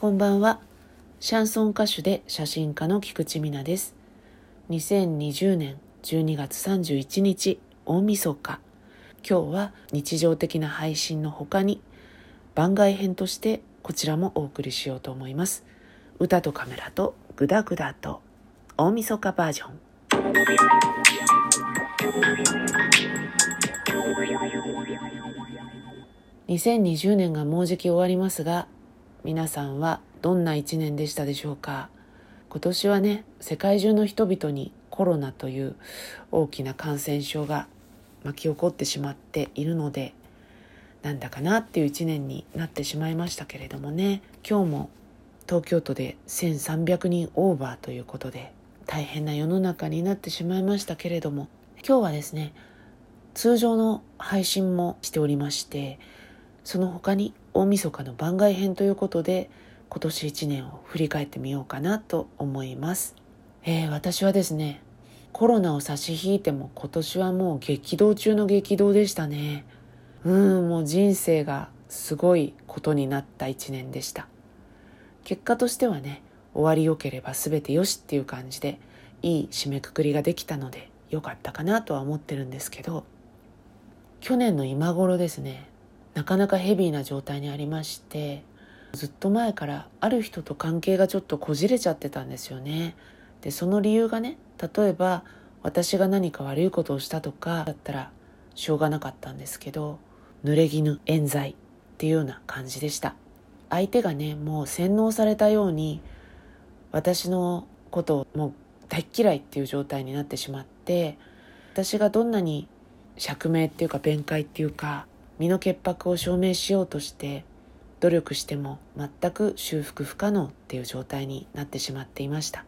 こんばんは。シャンソン歌手で写真家の菊池美奈です。2020年12月31日、大晦日。今日は日常的な配信の他に番外編としてこちらもお送りしようと思います。歌とカメラとグダグダと大晦日バージョン。2020年がもうじき終わりますが皆さんはどんな一年でしたでしょうか？今年はね世界中の人々にコロナという大きな感染症が巻き起こってしまっているのでなんだかなっていう一年になってしまいましたけれどもね。今日も東京都で1300人オーバーということで大変な世の中になってしまいましたけれども今日はですね通常の配信もしておりましてその他に大晦日の番外編ということで今年1年を振り返ってみようかなと思います、えー、私はですねコロナを差し引いても今年はもう激動中の激動でしたね。うんもう人生がすごいことになった1年でした。結果としてはね終わりよければ全てよしっていう感じでいい締めくくりができたので良かったかなとは思ってるんですけど去年の今頃ですねなかなかヘビーな状態にありましてずっと前からある人と関係がちょっとこじれちゃってたんですよね。でその理由がね例えば私が何か悪いことをしたとかだったらしょうがなかったんですけど濡れ衣冤罪っていうような感じでした。相手がねもう洗脳されたように私のことをもう大嫌いっていう状態になってしまって私がどんなに釈明っていうか弁解っていうか身の潔白を証明しようとして努力しても全く修復不可能っていう状態になってしまっていました。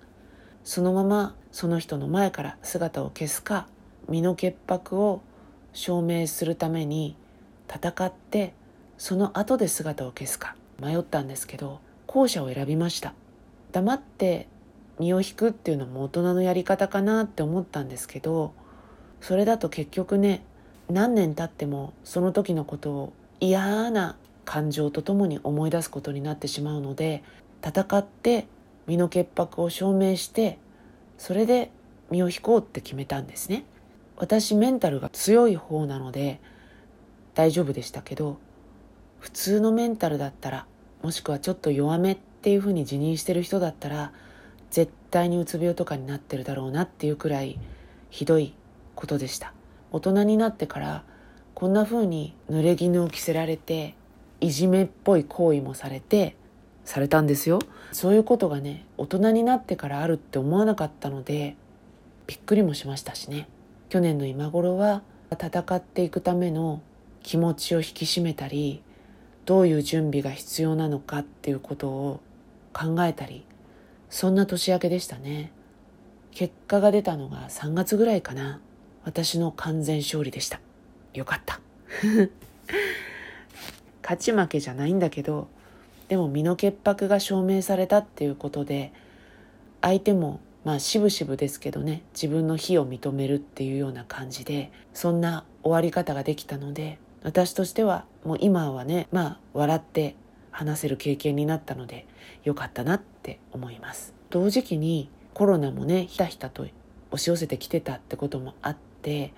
そのままその人の前から姿を消すか身の潔白を証明するために戦ってその後で姿を消すか迷ったんですけど後者を選びました。黙って身を引くっていうのも大人のやり方かなって思ったんですけどそれだと結局ね何年経ってもその時のことを嫌な感情とともに思い出すことになってしまうので戦って身の潔白を証明してそれで身を引こうって決めたんですね。私メンタルが強い方なので大丈夫でしたけど普通のメンタルだったらもしくはちょっと弱めっていうふうに自認してる人だったら絶対にうつ病とかになってるだろうなっていうくらいひどいことでした。大人になってからこんな風に濡れ衣を着せられていじめっぽい行為もされてされたんですよ。そういうことがね大人になってからあるって思わなかったのでびっくりもしましたしね。去年の今頃は戦っていくための気持ちを引き締めたりどういう準備が必要なのかっていうことを考えたりそんな年明けでしたね。結果が出たのが3月ぐらいかな。私の完全勝利でした。よかった。勝ち負けじゃないんだけどでも身の潔白が証明されたっていうことで相手もまあ渋々ですけどね自分の非を認めるっていうような感じでそんな終わり方ができたので私としてはもう今はねまあ笑って話せる経験になったのでよかったなって思います。同時期にコロナもねひたひたと押し寄せてきてたってこともあっって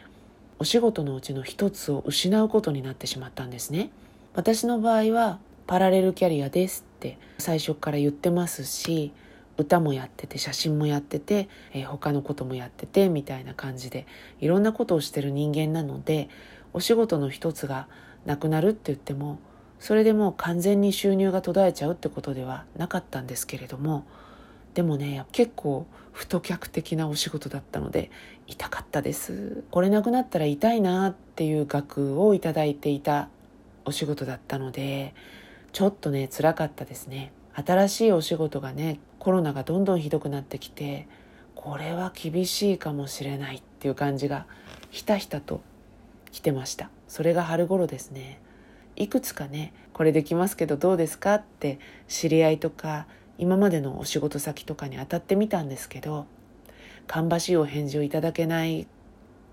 お仕事のうちの一つを失うことになってしまったんですね。私の場合はパラレルキャリアですって最初から言ってますし歌もやってて写真もやってて、えー、他のこともやっててみたいな感じでいろんなことをしてる人間なのでお仕事の一つがなくなるって言ってもそれでもう完全に収入が途絶えちゃうってことではなかったんですけれどもでもね結構太客的なお仕事だったので痛かったです。来れなくなったら痛いなっていう額をいただいていたお仕事だったのでちょっとね辛かったですね。新しいお仕事がねコロナがどんどんひどくなってきてこれは厳しいかもしれないっていう感じがひたひたと来てました。それが春頃ですね。いくつかねこれできますけどどうですかって知り合いとか今までのお仕事先とかに当たってみたんですけど芳しいお返事をいただけない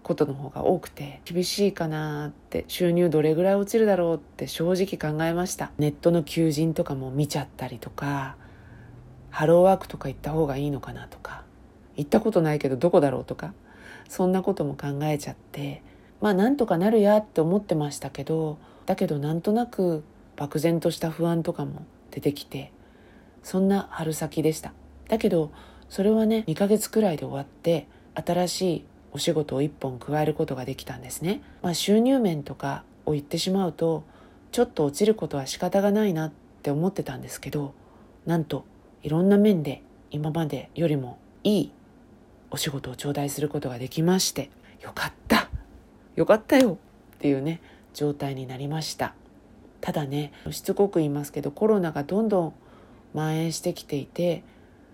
ことの方が多くて厳しいかなって収入どれぐらい落ちるだろうって正直考えました。ネットの求人とかも見ちゃったりとかハローワークとか行った方がいいのかなとか行ったことないけどどこだろうとかそんなことも考えちゃってまあなんとかなるやって思ってましたけどだけどなんとなく漠然とした不安とかも出てきてそんな春先でした。だけどそれはね2ヶ月くらいで終わって新しいお仕事を1本加えることができたんですね、まあ、収入面とかを言ってしまうとちょっと落ちることは仕方がないなって思ってたんですけどなんといろんな面で今までよりもいいお仕事を頂戴することができましてよかったよかったよっていうね状態になりました。ただねしつこく言いますけどコロナがどんどん蔓延してきていて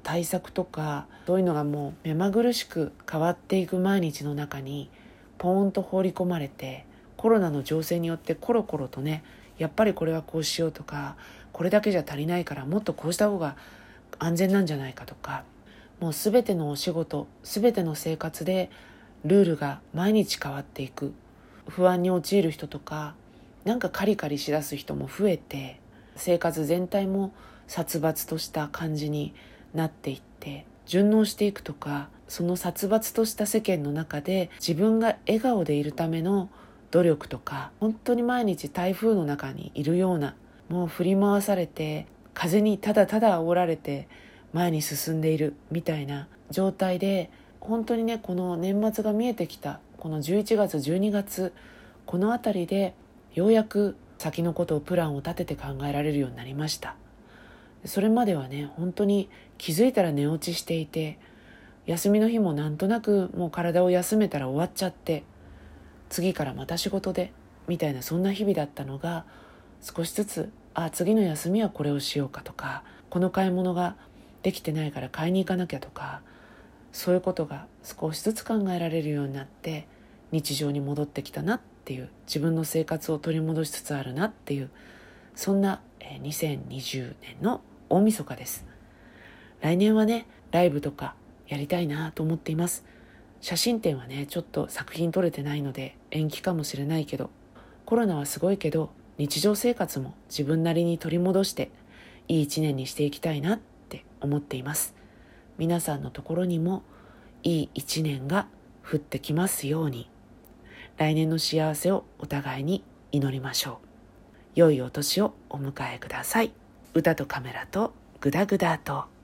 対策とかそういうのがもう目まぐるしく変わっていく毎日の中にポーンと放り込まれてコロナの情勢によってコロコロとねやっぱりこれはこうしようとかこれだけじゃ足りないからもっとこうした方が安全なんじゃないかとかもう全てのお仕事全ての生活でルールが毎日変わっていく。不安に陥る人とかなんかカリカリしだす人も増えて生活全体も殺伐とした感じになっていって順応していくとかその殺伐とした世間の中で自分が笑顔でいるための努力とか本当に毎日台風の中にいるようなもう振り回されて風にただただ煽られて前に進んでいるみたいな状態で本当にねこの年末が見えてきたこの11月12月この辺りでようやく先のことをプランを立てて考えられるようになりました。それまではね本当に気づいたら寝落ちしていて休みの日もなんとなくもう体を休めたら終わっちゃって次からまた仕事でみたいなそんな日々だったのが少しずつあ次の休みはこれをしようかとかこの買い物ができてないから買いに行かなきゃとかそういうことが少しずつ考えられるようになって日常に戻ってきたなっていう自分の生活を取り戻しつつあるなっていうそんな2020年の大晦日です。来年はねライブとかやりたいなと思っています。写真展はねちょっと作品撮れてないので延期かもしれないけどコロナはすごいけど日常生活も自分なりに取り戻していい一年にしていきたいなって思っています。皆さんのところにもいい一年が降ってきますように来年の幸せをお互いに祈りましょう。良いお年をお迎えください。歌とカメラとグダグダと「